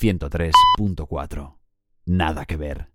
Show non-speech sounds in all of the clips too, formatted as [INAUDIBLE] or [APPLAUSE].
103.4. Nada que ver.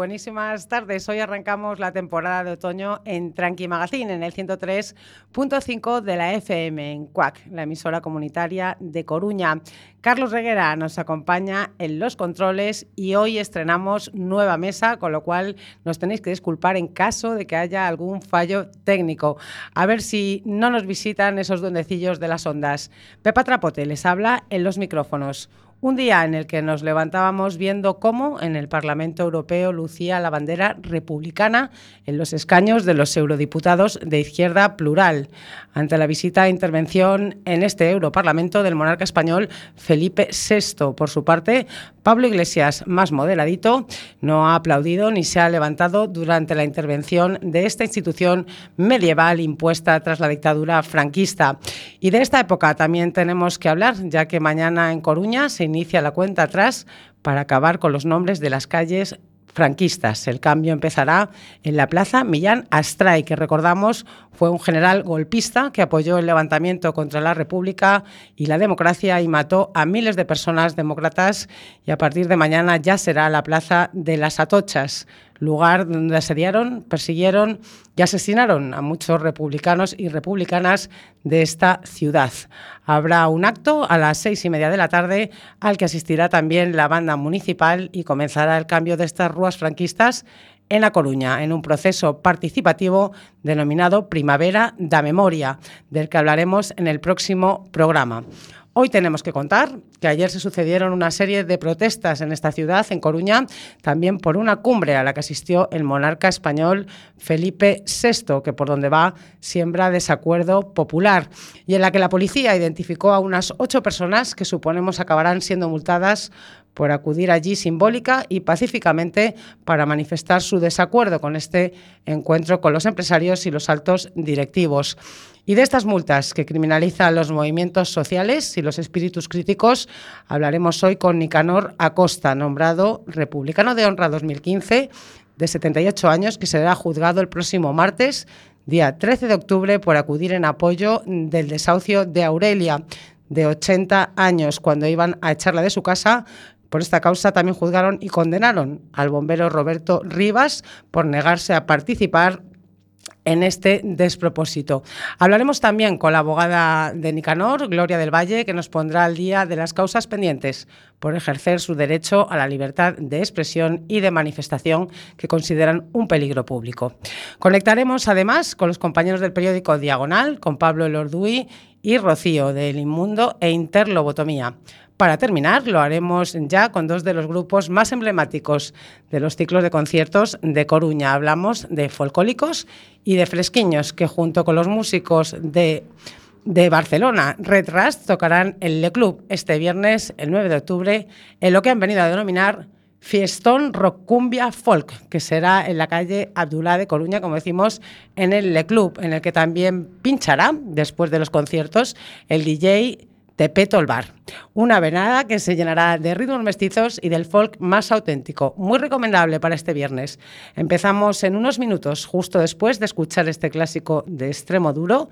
Buenísimas tardes. Hoy arrancamos la temporada de otoño en Tranqui Magazine, en el 103.5 de la FM, en CUAC, la emisora comunitaria de Coruña. Carlos Reguera nos acompaña en los controles y hoy estrenamos nueva mesa, con lo cual nos tenéis que disculpar en caso de que haya algún fallo técnico. A ver si no nos visitan esos duendecillos de las ondas. Pepa Trapote les habla en los micrófonos. Un día en el que nos levantábamos viendo cómo en el Parlamento Europeo lucía la bandera republicana en los escaños de los eurodiputados de izquierda plural, ante la visita e intervención en este Europarlamento del monarca español Felipe VI. Por su parte, Pablo Iglesias, más moderadito, no ha aplaudido ni se ha levantado durante la intervención de esta institución medieval impuesta tras la dictadura franquista. Y de esta época también tenemos que hablar, ya que mañana en Coruña se inicia la cuenta atrás para acabar con los nombres de las calles franquistas. El cambio empezará en la Plaza Millán Astray, que recordamos fue un general golpista que apoyó el levantamiento contra la República y la democracia y mató a miles de personas demócratas y a partir de mañana ya será la Plaza de las Atochas lugar donde asediaron, persiguieron y asesinaron a muchos republicanos y republicanas de esta ciudad. Habrá un acto a las seis y media de la tarde al que asistirá también la banda municipal y comenzará el cambio de estas rúas franquistas en La Coruña, en un proceso participativo denominado Primavera da Memoria, del que hablaremos en el próximo programa. Hoy tenemos que contar que ayer se sucedieron una serie de protestas en esta ciudad, en Coruña, también por una cumbre a la que asistió el monarca español Felipe VI, que por donde va siembra desacuerdo popular, y en la que la policía identificó a unas ocho personas que suponemos acabarán siendo multadas por acudir allí simbólica y pacíficamente para manifestar su desacuerdo con este encuentro con los empresarios y los altos directivos. Y de estas multas que criminalizan los movimientos sociales y los espíritus críticos, hablaremos hoy con Nicanor Acosta, nombrado Republicano de Honra 2015, de 78 años, que será juzgado el próximo martes, día 13 de octubre, por acudir en apoyo del desahucio de Aurelia, de 80 años, cuando iban a echarla de su casa. Por esta causa también juzgaron y condenaron al bombero Roberto Rivas por negarse a participar en este despropósito. Hablaremos también con la abogada de Nicanor, Gloria del Valle, que nos pondrá al día de las causas pendientes por ejercer su derecho a la libertad de expresión y de manifestación que consideran un peligro público. Conectaremos además con los compañeros del periódico Diagonal, con Pablo Elorduy y Rocío del Inmundo e Interlobotomía. Para terminar, lo haremos ya con dos de los grupos más emblemáticos de los ciclos de conciertos de Coruña. Hablamos de Folcólicos y de Fresquiños, que junto con los músicos de, de Barcelona, Red Rust, tocarán en Le Club este viernes, el 9 de octubre, en lo que han venido a denominar Fiestón Rock Cumbia Folk, que será en la calle Abdulá de Coruña, como decimos, en el Le Club, en el que también pinchará, después de los conciertos, el DJ Tepeto el. Una venada que se llenará de ritmos mestizos y del folk más auténtico. Muy recomendable para este viernes. Empezamos en unos minutos, justo después de escuchar este clásico de extremo duro.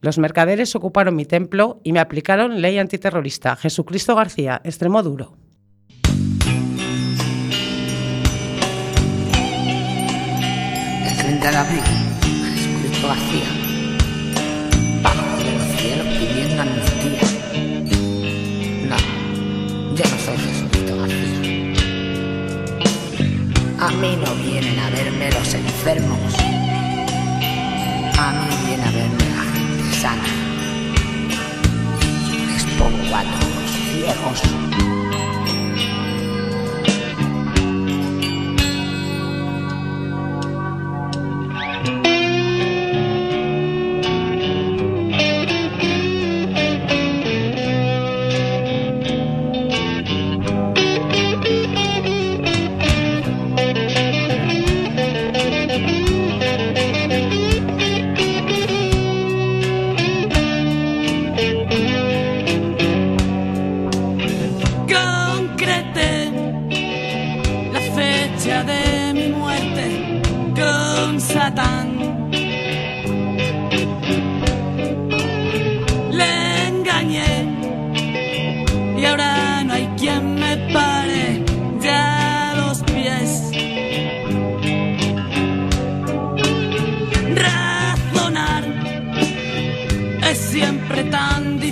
Los mercaderes ocuparon mi templo y me aplicaron ley antiterrorista. Jesucristo García, extremo duro. Abril, Jesucristo García, bajo de los cielos pidiendo amnistía. No, yo no soy Jesucristo García. A mí no vienen a verme los enfermos, a mí viene a verme la gente sana. Les pongo a todos ciegos.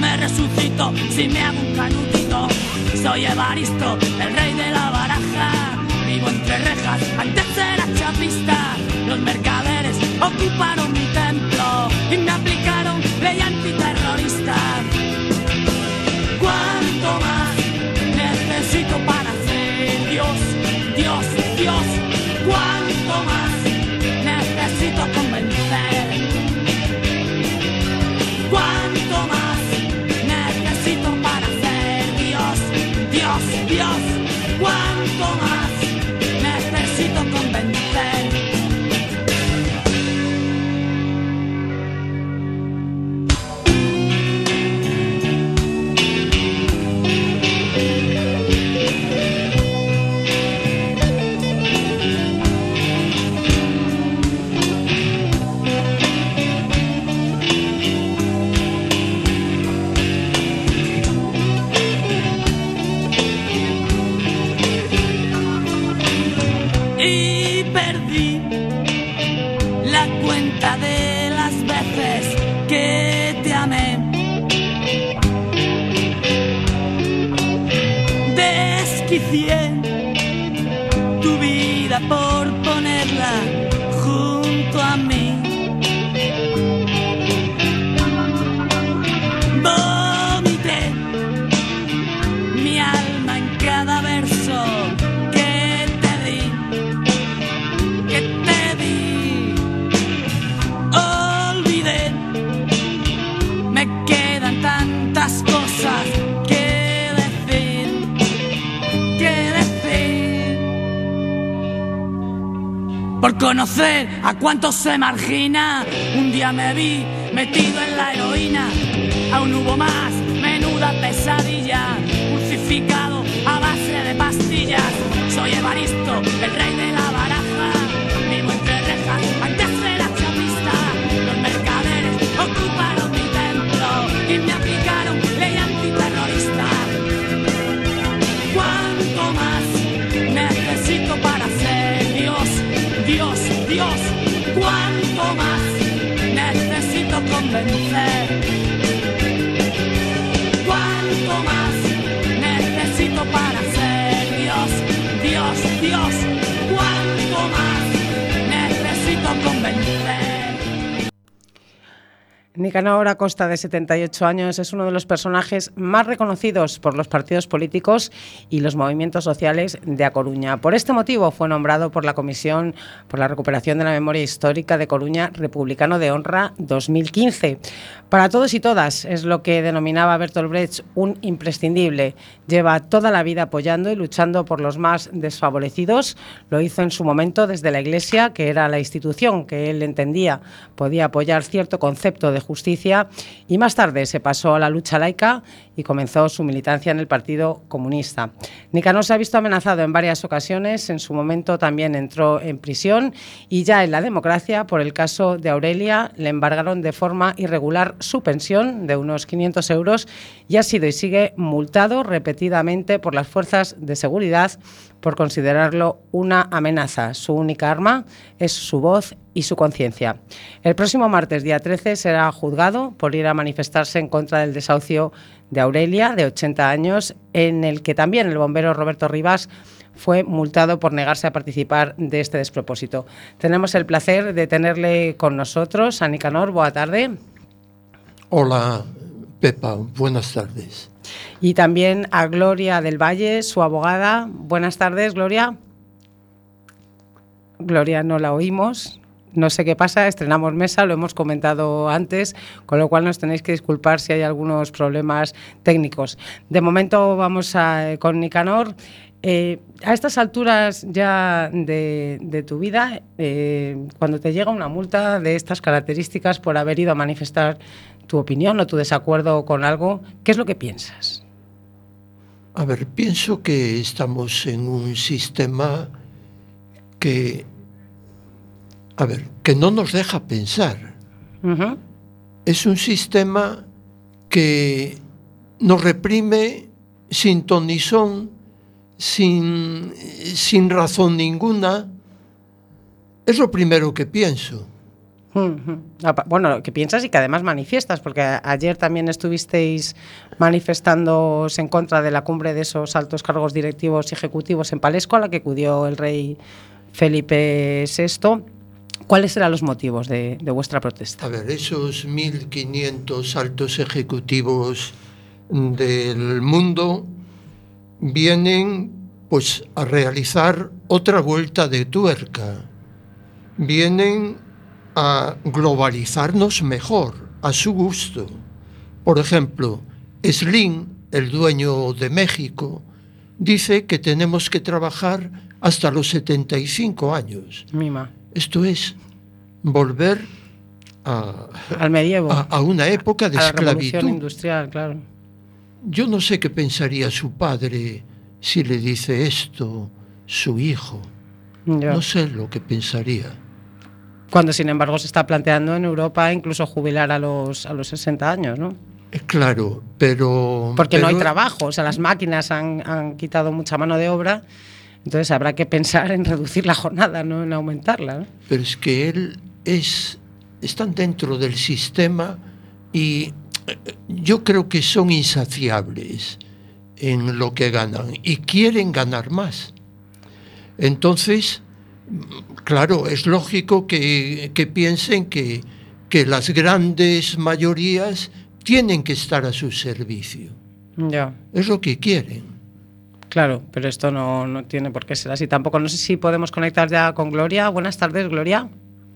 Me resucito si me hago un canutito. Soy Evaristo, el rey de la baraja. Vivo entre rejas, antes era chapista. Los mercaderes ocuparon mi templo y me aplicaron ley antiterrorista. ¿Cuánto más necesito para ser Dios, Dios, Dios? ¿Cuánto Yeah. Conocer a cuántos se margina. Un día me vi metido en la heroína, aún hubo más, menuda pesadilla, crucificado a base de pastillas. Soy Evaristo, el rey de convencer. ¿Cuánto Nicanor Acosta, de 78 años, es uno de los personajes más reconocidos por los partidos políticos y los movimientos sociales de A Coruña. Por este motivo fue nombrado por la Comisión por la Recuperación de la Memoria Histórica de Coruña Republicano de Honra 2015. Para todos y todas es lo que denominaba Bertolt Brecht un imprescindible. Lleva toda la vida apoyando y luchando por los más desfavorecidos. Lo hizo en su momento desde la Iglesia, que era la institución que él entendía podía apoyar cierto concepto de justicia y más tarde se pasó a la lucha laica y comenzó su militancia en el Partido Comunista. Nicanor se ha visto amenazado en varias ocasiones, en su momento también entró en prisión y ya en la democracia, por el caso de Aurelia, le embargaron de forma irregular su pensión de unos 500 euros y ha sido y sigue multado repetidamente por las fuerzas de seguridad por considerarlo una amenaza. Su única arma es su voz y su conciencia. El próximo martes, día 13, será juzgado por ir a manifestarse en contra del desahucio de Aurelia, de 80 años, en el que también el bombero Roberto Rivas fue multado por negarse a participar de este despropósito. Tenemos el placer de tenerle con nosotros a Nicanor. Boa tarde. Hola, Pepa. Buenas tardes. Y también a Gloria del Valle, su abogada. Buenas tardes, Gloria. Gloria, no la oímos. No sé qué pasa, estrenamos mesa, lo hemos comentado antes, con lo cual nos tenéis que disculpar si hay algunos problemas técnicos. De momento vamos a, con Nicanor. Eh, a estas alturas ya de, tu vida, eh, cuando te llega una multa de estas características por haber ido a manifestar tu opinión o tu desacuerdo con algo, ¿qué es lo que piensas? A ver, pienso que estamos en un sistema que, a ver, que no nos deja pensar. Uh -huh. Es un sistema que nos reprime sin ton ni son, sin, sin razón ninguna. Es lo primero que pienso. Bueno, que piensas y que además manifiestas, porque ayer también estuvisteis manifestando en contra de la cumbre de esos altos cargos directivos y ejecutivos en Palesco, a la que acudió el rey Felipe VI. ¿Cuáles eran los motivos de, de vuestra protesta? A ver, esos 1.500 altos ejecutivos del mundo vienen pues a realizar otra vuelta de tuerca. Vienen a globalizarnos mejor, a su gusto. Por ejemplo, Slim, el dueño de México, dice que tenemos que trabajar hasta los 75 años. Mima. Esto es volver a, al medievo, a, a una época de a la esclavitud. industrial, claro. Yo no sé qué pensaría su padre si le dice esto su hijo. Ya. No sé lo que pensaría. Cuando, sin embargo, se está planteando en Europa incluso jubilar a los, a los 60 años, ¿no? Eh, Claro, pero... Porque no hay pero- trabajo, o sea, las máquinas han, han quitado mucha mano de obra, entonces habrá que pensar en reducir la jornada, no en aumentarla. ¿no? Pero es que él es... Están dentro del sistema y eh, yo creo que son insaciables en lo que ganan y quieren ganar más. Entonces, claro, es lógico que, que piensen que, que las grandes mayorías tienen que estar a su servicio. Ya, Es lo que quieren. Claro, pero esto no, no tiene por qué ser así tampoco. No sé si podemos conectar ya con Gloria. Buenas tardes, Gloria.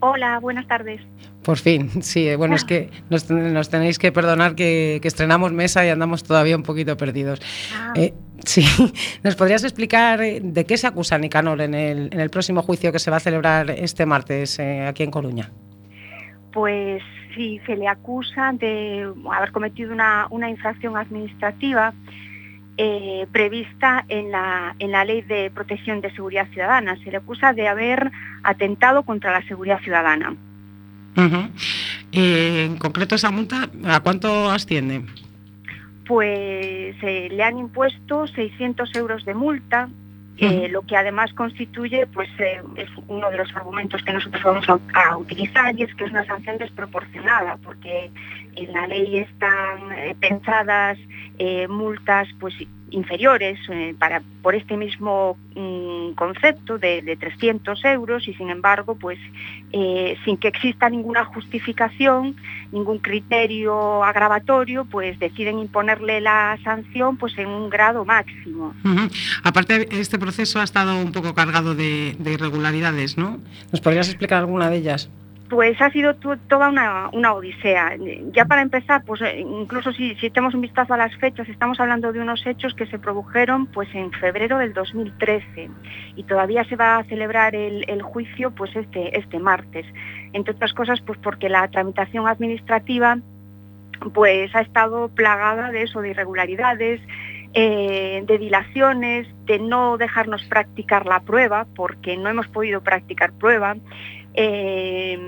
Hola, buenas tardes. Por fin, sí, eh, bueno, es que nos, ten- nos tenéis que perdonar que, que estrenamos mesa y andamos todavía un poquito perdidos. Ah, Eh, sí, [LAUGHS] ¿nos podrías explicar eh, de qué se acusa a Nicanor en el, en el próximo juicio que se va a celebrar este martes eh, aquí en Coruña? Pues sí, se le acusa de haber cometido una, una infracción administrativa eh, prevista en la, en la Ley de Protección de Seguridad Ciudadana. Se le acusa de haber atentado contra la seguridad ciudadana. Eh, en concreto, esa multa, ¿a cuánto asciende? Pues eh, le han impuesto 600 euros de multa eh, lo que además constituye pues eh, es uno de los argumentos que nosotros vamos a, a, utilizar y es que es una sanción desproporcionada porque en la ley están eh, pensadas eh, multas pues inferiores eh, para, por este mismo mm, concepto de, de, 300 euros y sin embargo pues eh, sin que exista ninguna justificación ningún criterio agravatorio pues deciden imponerle la sanción pues en un grado máximo uh -huh. aparte este proceso ha estado un poco cargado de, de irregularidades ¿no? ¿nos podrías explicar alguna de ellas? Pues ha sido toda una, una, odisea. Ya para empezar, pues eh, incluso si, si tenemos un vistazo a las fechas, estamos hablando de unos hechos que se produjeron pues en febrero del 2013 y todavía se va a celebrar el, el juicio pues este, este martes. Entre otras cosas, pues porque la tramitación administrativa pues ha estado plagada de eso, de irregularidades, eh, de dilaciones, de no dejarnos practicar la prueba, porque no hemos podido practicar prueba. eh,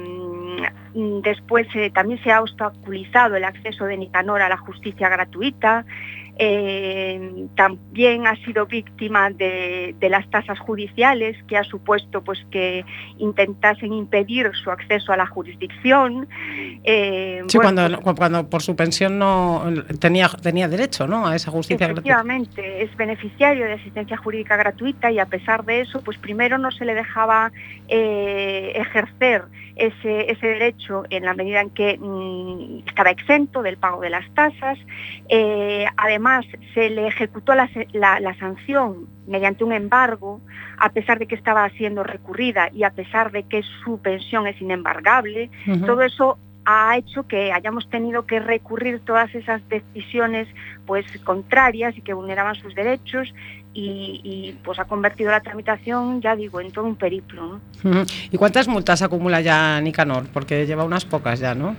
después eh, también se ha obstaculizado el acceso de Nicanor a la justicia gratuita. Eh, también ha sido víctima de, de, las tasas judiciales que ha supuesto pues que intentasen impedir su acceso a la jurisdicción eh, sí, bueno, cuando, pues, cuando por su pensión no tenía tenía derecho ¿no? a esa justicia efectivamente gratuita. es beneficiario de asistencia jurídica gratuita y a pesar de eso pues primero no se le dejaba eh, ejercer ese, ese, derecho en la medida en que mmm, estaba exento del pago de las tasas. Eh, además se le ejecutó la, la, la, sanción mediante un embargo, a pesar de que estaba siendo recurrida y a pesar de que su pensión es inembargable, uh -huh. todo eso ha hecho que hayamos tenido que recurrir todas esas decisiones pues contrarias y que vulneraban sus derechos y, y, pues ha convertido la tramitación, ya digo, en todo un periplo. ¿no? [LAUGHS] ¿Y cuántas multas acumula ya Nicanor? Porque lleva unas pocas ya, ¿no?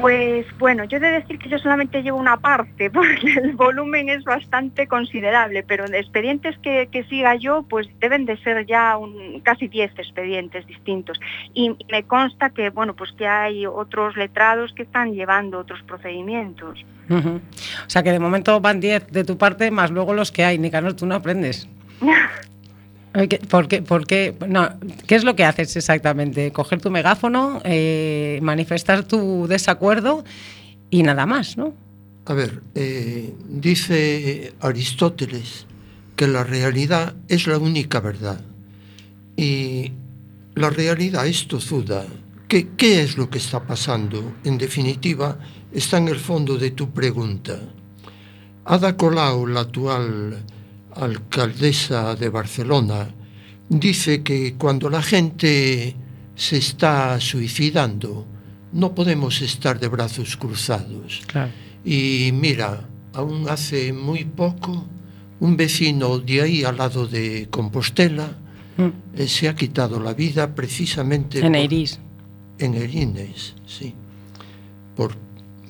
Pues bueno, yo he de decir que yo solamente llevo una parte, [LAUGHS] porque el volumen es bastante considerable, pero de expedientes que, que siga yo, pues deben de ser ya un, casi 10 expedientes distintos. Y me consta que, bueno, pues que hay otros letrados que están llevando otros procedimientos. Uh -huh. O sea que de momento van 10 de tu parte, más luego los que hay. Nicanor, tú no aprendes. [LAUGHS] ¿Por qué, no, ¿Qué es lo que haces exactamente? Coger tu megáfono, eh, manifestar tu desacuerdo y nada más, ¿no? A ver, eh, dice Aristóteles que la realidad es la única verdad. Y la realidad es tozuda. ¿Qué, ¿Qué es lo que está pasando? En definitiva, está en el fondo de tu pregunta. Ada Colau, la actual alcaldesa de Barcelona, dice que cuando la gente se está suicidando, no podemos estar de brazos cruzados. Claro. Y mira, aún hace muy poco, un vecino de ahí al lado de Compostela mm. eh, se ha quitado la vida precisamente... En Eirís. En Erines, sí. Por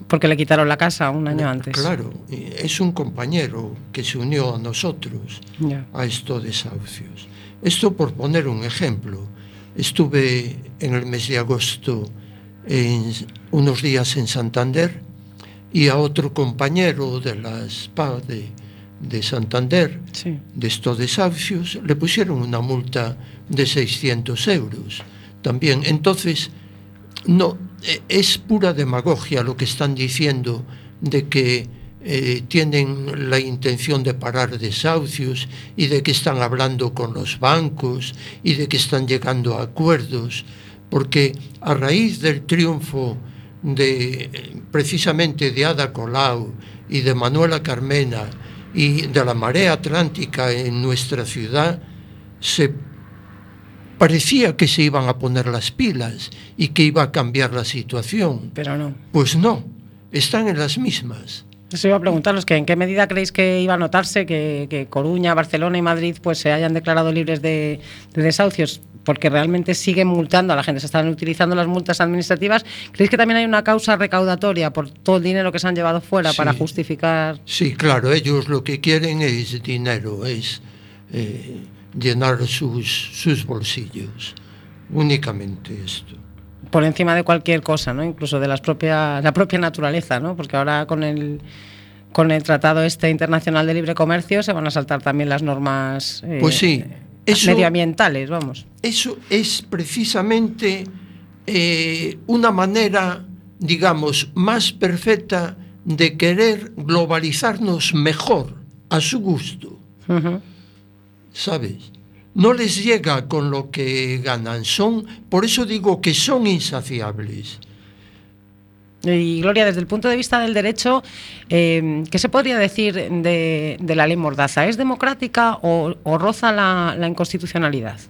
porque le quitaron la casa un año antes. Claro, es un compañero que se unió a nosotros yeah. a estos desahucios. Esto por poner un ejemplo. Estuve en el mes de agosto en unos días en Santander y a otro compañero de la SPA de, de Santander, sí. de estos desahucios, le pusieron una multa de 600 euros. También, entonces, no, eh, es pura demagogia lo que están diciendo de que eh, tienen la intención de parar desahucios y de que están hablando con los bancos y de que están llegando a acuerdos, porque a raíz del triunfo de precisamente de Ada Colau y de Manuela Carmena y de la marea atlántica en nuestra ciudad, se parecía que se iban a poner las pilas y que iba a cambiar la situación. Pero no. Pues no, están en las mismas. Eso iba a preguntaros que en qué medida creéis que iba a notarse que, que Coruña, Barcelona y Madrid pues se hayan declarado libres de, de, desahucios, porque realmente siguen multando a la gente, se están utilizando las multas administrativas. ¿Creéis que también hay una causa recaudatoria por todo el dinero que se han llevado fuera sí. para justificar? Sí, claro, ellos lo que quieren es dinero, es eh, llenar sus, sus bolsillos, únicamente esto por encima de cualquier cosa, ¿no? Incluso de las propia, la propia naturaleza, ¿no? Porque ahora con el con el Tratado este internacional de libre comercio se van a saltar también las normas eh, Pues sí, eso- medioambientales, vamos. Eso es precisamente eh, una manera, digamos, más perfecta de querer globalizarnos mejor a su gusto, Ujú. ¿Sabes? No les llega con lo que ganan, son, por eso digo que son insaciables. Y Gloria, desde el punto de vista del derecho, eh, ¿qué se podría decir de, de la ley Mordaza? ¿Es democrática o, o roza la, la inconstitucionalidad?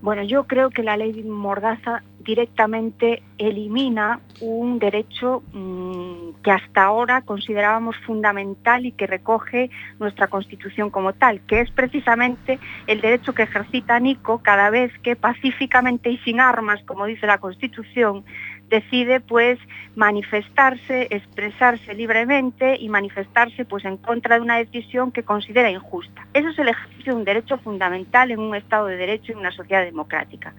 Bueno, yo creo que la ley Mordaza directamente elimina un derecho mm, que hasta ahora considerábamos fundamental y que recoge nuestra Constitución como tal, que es precisamente el derecho que ejercita Nico cada vez que pacíficamente y sin armas, como dice la Constitución, decide pues manifestarse, expresarse libremente y manifestarse pues en contra de una decisión que considera injusta. Eso es el ejercicio de un derecho fundamental en un Estado de Derecho y en una sociedad democrática.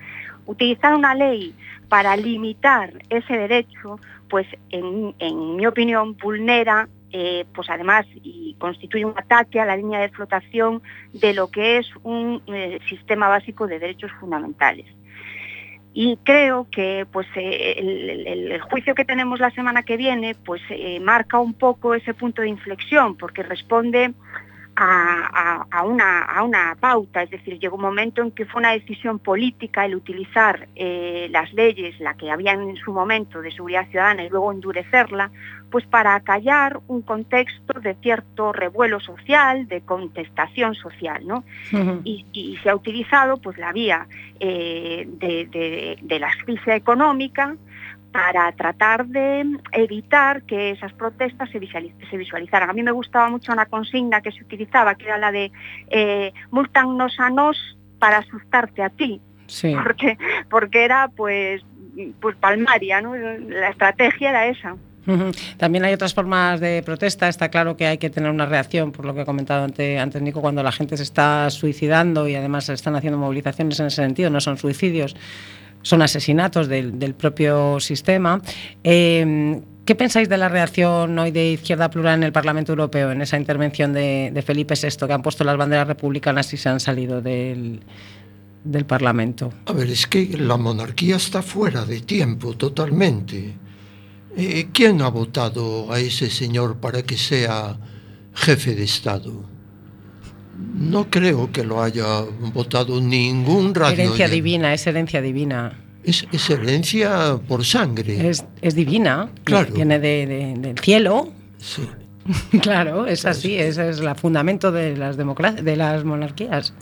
Utilizar una ley para limitar ese derecho, pues en, mi opinión vulnera eh, pues además y constituye un ataque a la línea de flotación de lo que es un eh, sistema básico de derechos fundamentales. Y creo que pues, eh, el, juicio que tenemos la semana que viene pues, marca un poco ese punto de inflexión, porque responde a, una, a una pauta, es decir, llegó un momento en que fue una decisión política el utilizar eh, las leyes, la que habían en su momento de seguridad ciudadana y luego endurecerla, pues para acallar un contexto de cierto revuelo social, de contestación social, ¿no? Y, y se ha utilizado pues la vía eh, de, de- de la asfixia económica para tratar de evitar que esas protestas se, visualiz- se visualizaran. A mí me gustaba mucho una consigna que se utilizaba, que era la de eh, multannos a nos para asustarte a ti, Sí. porque, porque era pues, pues palmaria, ¿no? la estrategia era esa. También hay otras formas de protesta. Está claro que hay que tener una reacción, por lo que ha comentado ante- antes Nico, cuando la gente se está suicidando y además se están haciendo movilizaciones en ese sentido. No son suicidios, son asesinatos del, propio sistema. Eh, ¿Qué pensáis de la reacción hoy de Izquierda Plural en el Parlamento Europeo, en esa intervención de, de Felipe VI, que han puesto las banderas republicanas y se han salido del, del Parlamento? A ver, es que la monarquía está fuera de tiempo totalmente. Eh, ¿Quién ha votado a ese señor para que sea jefe de Estado? No creo que lo haya votado ningún radio. Herencia oyente. divina, es herencia divina. Es, es herencia por sangre. Es, es divina, Claro. viene de- de- del cielo. Sí. [LAUGHS] Claro, es así, ese es el fundamento de las, democracias, de las monarquías.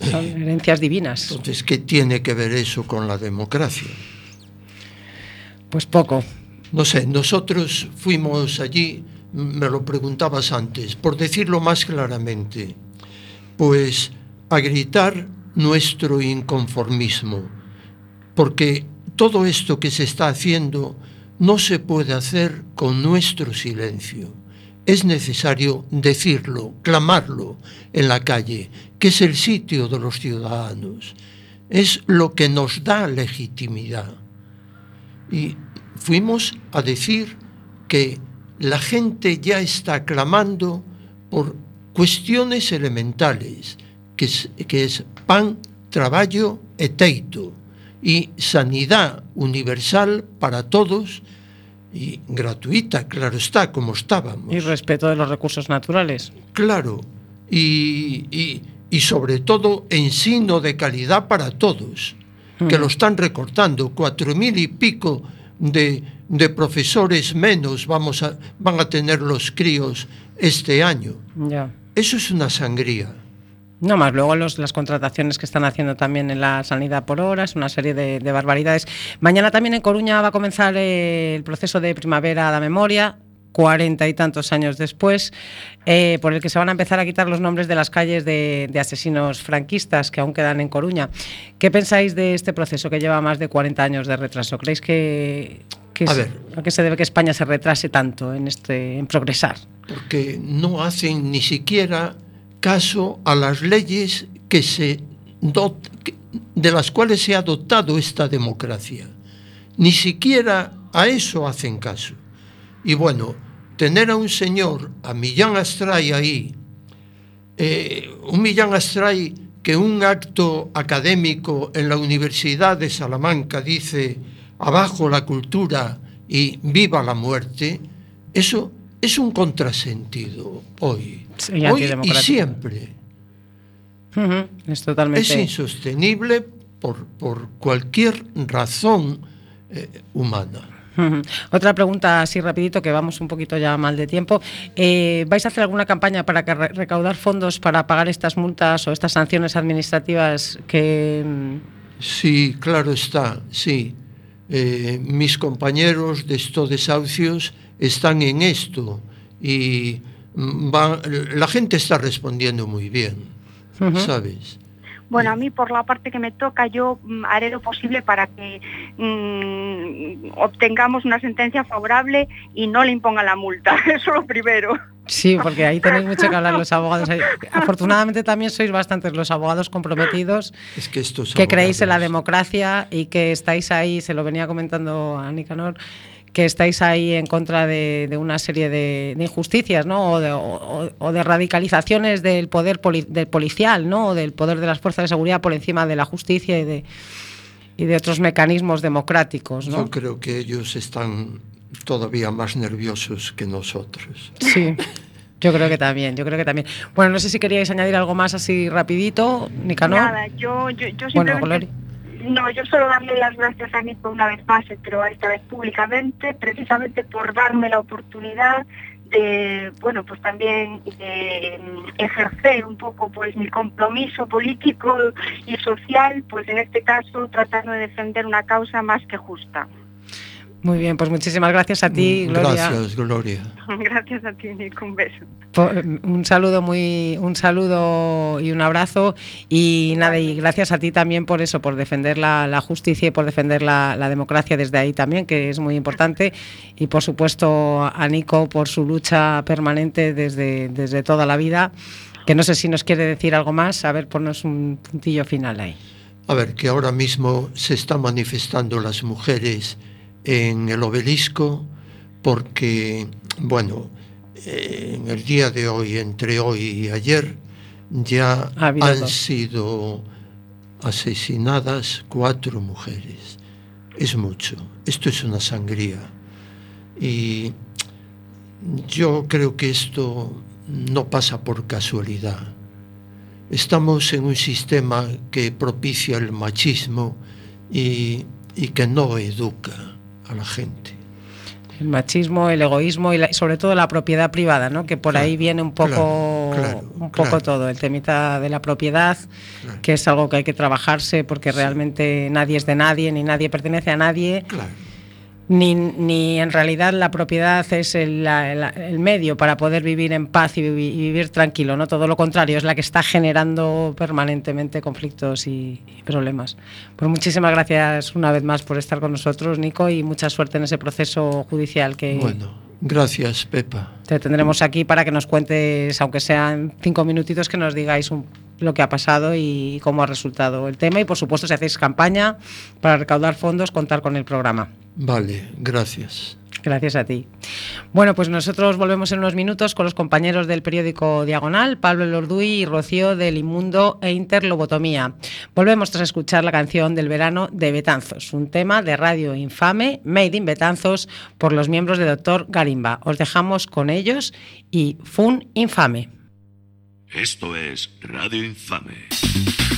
Son herencias divinas. Entonces, ¿qué tiene que ver eso con la democracia? Pues poco. No sé, nosotros fuimos allí, me lo preguntabas antes, por decirlo más claramente, pues a gritar nuestro inconformismo, porque todo esto que se está haciendo no se puede hacer con nuestro silencio. Es necesario decirlo, clamarlo en la calle, que es el sitio de los ciudadanos. Es lo que nos da legitimidad. Y fuimos a decir que la gente ya está clamando por cuestiones elementales, que es, que es pan, traballo e teito, y sanidad universal para todos y gratuita, claro está, como estábamos. Y respeto de los recursos naturales. Claro, y, y- y sobre todo ensino de calidad para todos, que lo están recortando, cuatro mil y pico de, de profesores menos vamos a, van a tener los críos este año. Ya. Eso es una sangría. No más, luego los- las contrataciones que están haciendo también en la sanidad por horas, una serie de, de barbaridades. Mañana también en Coruña va a comenzar eh, el proceso de primavera a la memoria, cuarenta y tantos años después, eh, por el que se van a empezar a quitar los nombres de las calles de, de asesinos franquistas que aún quedan en Coruña. ¿Qué pensáis de este proceso que lleva más de 40 años de retraso? ¿Creéis que, que A es- ver. a qué se debe que España se retrase tanto en, este, en progresar? porque no hacen ni siquiera caso a las leyes que se dot- que- de las cuales se ha dotado esta democracia. Ni siquiera a eso hacen caso. Y bueno, tener a un señor, a Millán Astray aí, eh, un Millán Astray que un acto académico en la Universidad de Salamanca dice abajo la cultura y viva la muerte, eso es un contrasentido hoy. Sí, hoy y siempre. Es totalmente. Es insostenible por, por cualquier razón eh, humana. Otra pregunta así rapidito, que vamos un poquito ya mal de tiempo. Eh, ¿Vais a hacer alguna campaña para que re- recaudar fondos para pagar estas multas o estas sanciones administrativas que... mm, Sí, claro está, sí. Eh, mis compañeros de estos desahucios están en esto y mm, va- la gente está respondiendo muy bien. ¿sabes? Bueno, a mí por la parte que me toca, yo mm, haré lo posible para que mm, obtengamos una sentencia favorable y no le impongan la multa. [LAUGHS] Eso lo primero. Sí, porque ahí tenéis mucho que hablar los abogados. Afortunadamente también sois bastantes los abogados comprometidos Es que estos que creéis en la democracia y que estáis ahí, se lo venía comentando a Nicanor, que estáis ahí en contra de, de una serie de, de injusticias, ¿no? O de, o- o de radicalizaciones del poder poli- del policial, ¿no? O del poder de las fuerzas de seguridad por encima de la justicia y de, y de otros mecanismos democráticos, ¿no? Yo creo que ellos están todavía más nerviosos que nosotros. Sí. Yo creo que también, yo creo que también. Bueno, no sé si queríais añadir algo más así rapidito, Nicanor. Nada, yo, yo, yo Bueno, simplemente... Gloria. No, yo solo darle las gracias a Nico una vez más, pero esta vez públicamente, precisamente por darme la oportunidad de, bueno, pues también de mm, ejercer un poco pues mi compromiso político y social, pues en este caso tratando de defender una causa más que justa. Muy bien, pues muchísimas gracias a ti, Gloria. Mm, Gracias, Gloria. [LAUGHS] Gracias a ti, Nico, un beso. Po- Un saludo muy, un saludo y un abrazo y nada y gracias a ti también por eso, por defender la, la justicia y por defender la, la democracia desde ahí también, que es muy importante y por supuesto a Nico por su lucha permanente desde, desde toda la vida. Que no sé si nos quiere decir algo más, a ver, ponnos un puntillo final ahí. A ver, que ahora mismo se están manifestando las mujeres en el obelisco porque, bueno, eh, en el día de hoy, entre hoy y ayer, ya Ha habido han dos. sido asesinadas cuatro mujeres. Es mucho. Esto es una sangría. Y yo creo que esto no pasa por casualidad. Estamos en un sistema que propicia el machismo y, y que no educa a la gente. El machismo, el egoísmo y la- sobre todo la propiedad privada, ¿no? Que por Claro, ahí viene un poco, claro, claro, un poco todo, el temita de la propiedad, que es algo que hay que trabajarse porque realmente nadie es de nadie, ni nadie pertenece a nadie, ni, ni en realidad la propiedad es el, la- la- el medio para poder vivir en paz y, vivi- y vivir tranquilo, ¿no? Todo lo contrario, es la que está generando permanentemente conflictos y, y problemas. Pues muchísimas gracias una vez más por estar con nosotros, Nico, y mucha suerte en ese proceso judicial que, bueno, gracias Pepa. te tendremos aquí para que nos cuentes, aunque sean cinco minutitos, que nos digáis un- lo que ha pasado y cómo ha resultado el tema. Y por supuesto, si hacéis campaña para recaudar fondos, contar con el programa. Vale, gracias. Gracias a ti. Bueno, pues nosotros volvemos en unos minutos con los compañeros del periódico Diagonal, Pablo Lorduy y Rocío del Inmundo e Interlobotomía. Volvemos tras escuchar la canción del verano de Betanzos, un tema de Radio Infame, Made in Betanzos, por los miembros de Doctor Garimba. Os dejamos con ellos y Fun Infame. Esto es Radio Infame.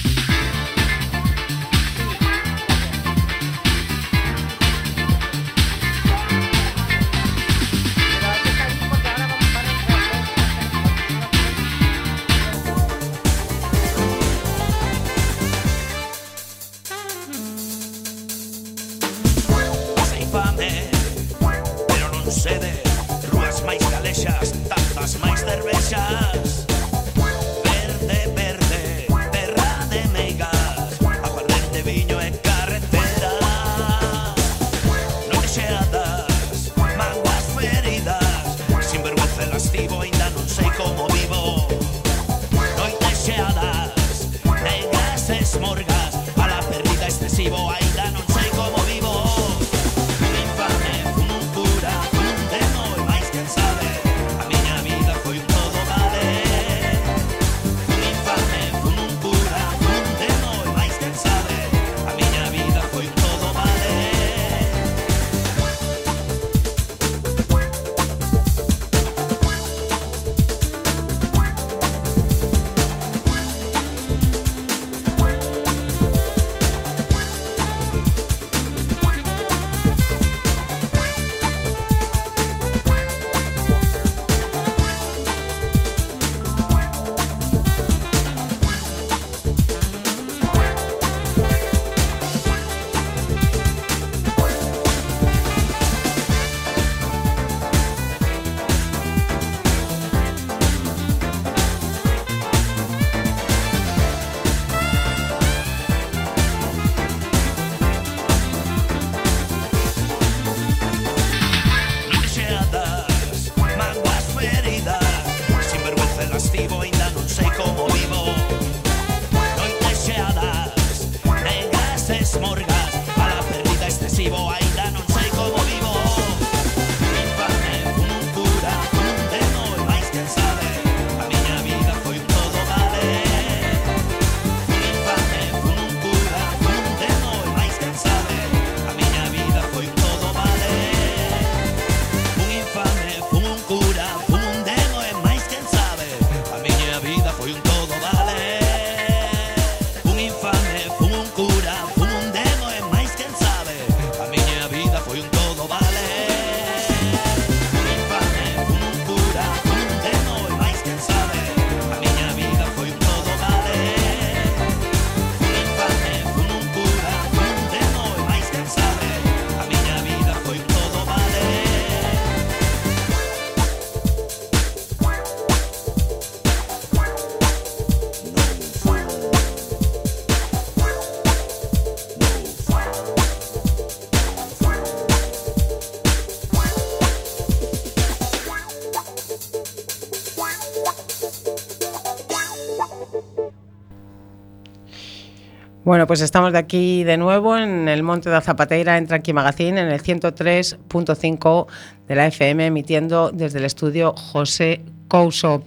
Bueno, pues estamos de aquí de nuevo en el Monte de Zapateira, en Tranqui Magazine, en el 103.5 de la FM, emitiendo desde el estudio José Couso,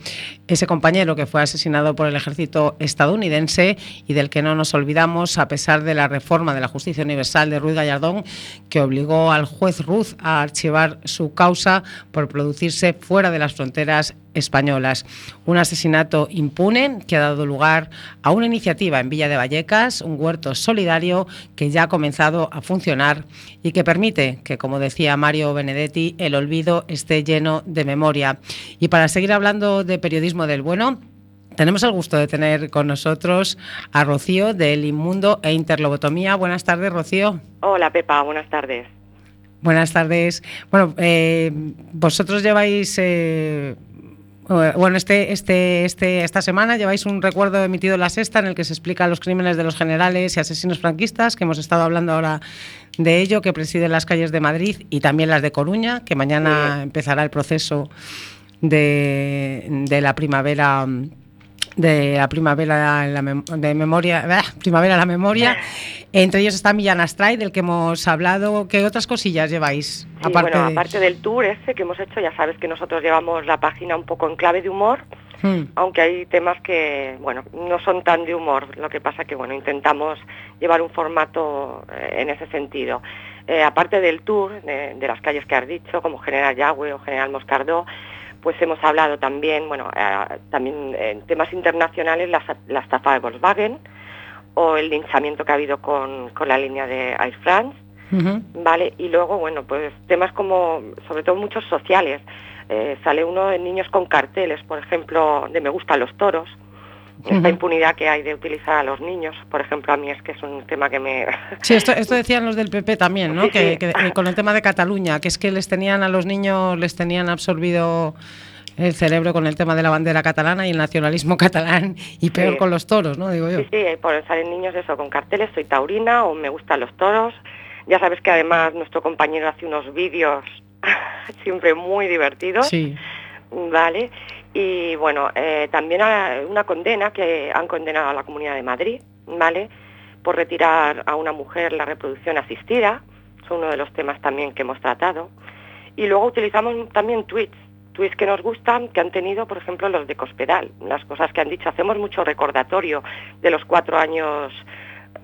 ese compañero que fue asesinado por el ejército estadounidense y del que no nos olvidamos a pesar de la reforma de la justicia universal de Ruiz Gallardón que obligó al juez Ruz a archivar su causa por producirse fuera de las fronteras españolas. Un asesinato impune que ha dado lugar a una iniciativa en Villa de Vallecas, un huerto solidario que ya ha comenzado a funcionar y que permite que, como decía Mario Benedetti, el olvido esté lleno de memoria. Y para seguir hablando de periodismo del bueno, tenemos el gusto de tener con nosotros a Rocío del Inmundo e Interlobotomía. Buenas tardes, Rocío. Hola, Pepa, buenas tardes. Buenas tardes. Bueno, eh, vosotros lleváis eh, bueno, este, este, este, esta semana lleváis un recuerdo emitido en la sexta en el que se explica los crímenes de los generales y asesinos franquistas, que hemos estado hablando ahora de ello, que preside las calles de Madrid y también las de Coruña, que mañana empezará el proceso de, de la primavera de la primavera la de memoria, primavera la memoria. Entre ellos está Millán Astray, del que hemos hablado. ¿Qué otras cosillas lleváis? aparte, bueno, aparte del tour ese que hemos hecho, ya sabes que nosotros llevamos la página un poco en clave de humor, hmm. aunque hay temas que, bueno, no son tan de humor. Lo que pasa que, bueno, intentamos llevar un formato eh, en ese sentido. Eh, aparte del tour, de, de, las calles que has dicho, como General Yagüe o General Moscardó, pues hemos hablado también, bueno, eh, también en temas internacionales, la, estafa de Volkswagen o el linchamiento que ha habido con, la línea de Air France, ¿vale? Y luego, bueno, pues temas como, sobre todo muchos sociales. Eh, sale uno de niños con carteles, por ejemplo, de me gustan los toros, esta impunidad que hay de utilizar a los niños, por ejemplo, a mí es que es un tema que me... [LAUGHS] Sí, esto, esto decían los del PP también, ¿no? que, eh, con el tema de Cataluña, que es que les tenían a los niños, les tenían absorbido el cerebro con el tema de la bandera catalana y el nacionalismo [LAUGHS] catalán y peor con los toros, ¿no? Digo yo. Sí, sí, por salen niños eso, con carteles, soy taurina o me gustan los toros. Ya sabes que además nuestro compañero hace unos vídeos [LAUGHS] siempre muy divertidos. Sí. Vale. Y bueno, eh, también una condena que han condenado a la Comunidad de Madrid, ¿vale? Por retirar a una mujer la reproducción asistida, es uno de los temas también que hemos tratado. Y luego utilizamos también tweets, tweets que nos gustan, que han tenido, por ejemplo, los de Cospedal, las cosas que han dicho. Hacemos mucho recordatorio de los cuatro años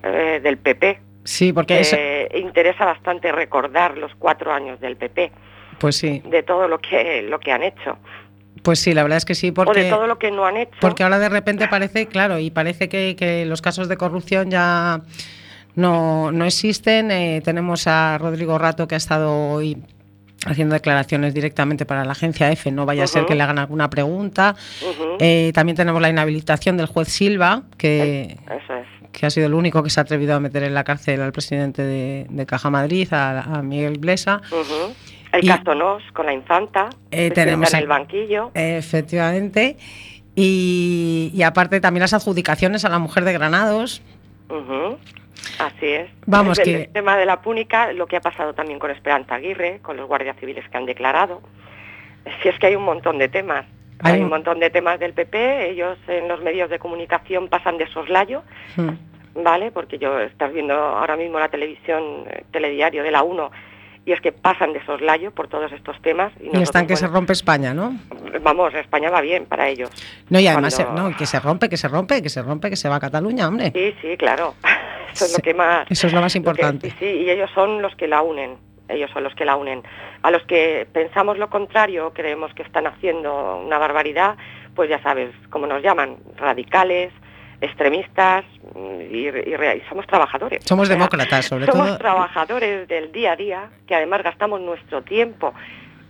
eh, del PP. Sí, porque eh, interesa bastante recordar los cuatro años del PP. Pues sí. De todo lo que, lo que han hecho. Pues sí, la verdad es que sí, porque... O de todo lo que no han hecho. Porque ahora de repente parece, claro, y parece que, los casos de corrupción ya no, no existen. Eh, tenemos a Rodrigo Rato que ha estado hoy haciendo declaraciones directamente para la agencia EFE, no vaya a ser que le hagan alguna pregunta. Eh, también tenemos la inhabilitación del juez Silva, que, que ha sido el único que se ha atrevido a meter en la cárcel al presidente de, Caja Madrid, a, Miguel Blesa. El Castonós con la infanta, eh, tenemos en el banquillo. Efectivamente. Y, aparte también las adjudicaciones a la mujer de Granados. Así es. Vamos que... El tema de la púnica, lo que ha pasado también con Esperanza Aguirre, con los guardias civiles que han declarado. Si es que hay un montón de temas. Hay, un montón de temas del PP, ellos en los medios de comunicación pasan de soslayo, hmm. ¿vale? Porque yo estás viendo ahora mismo la televisión, eh, telediario de la 1, y es que pasan de soslayo por todos estos temas. Y, están que se rompe España, ¿no? Vamos, España va bien para ellos. No, y además, no, que se rompe, que se rompe, que se rompe, que se va a Cataluña, hombre. Sí, sí, claro. [LAUGHS] Eso es lo que más... Eso es lo más importante. sí, y ellos son los que la unen. Ellos son los que la unen. A los que pensamos lo contrario, creemos que están haciendo una barbaridad, pues ya sabes cómo nos llaman, radicales, extremistas y, somos trabajadores. Somos demócratas, sobre [LAUGHS] todo. Somos trabajadores del día a día, que además gastamos nuestro tiempo.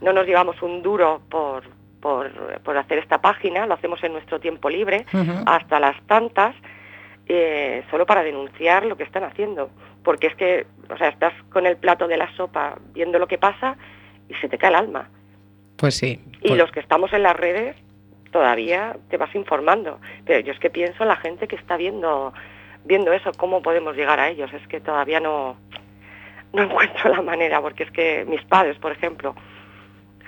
No nos llevamos un duro por, por, hacer esta página, lo hacemos en nuestro tiempo libre, hasta las tantas, eh, solo para denunciar lo que están haciendo. Porque es que, o sea, estás con el plato de la sopa viendo lo que pasa y se te cae el alma. Pues sí. Y los que estamos en las redes, todavía te vas informando. Pero yo es que pienso en la gente que está viendo, viendo eso, cómo podemos llegar a ellos. Es que todavía no, no [LAUGHS] encuentro la manera, porque es que mis padres, por ejemplo,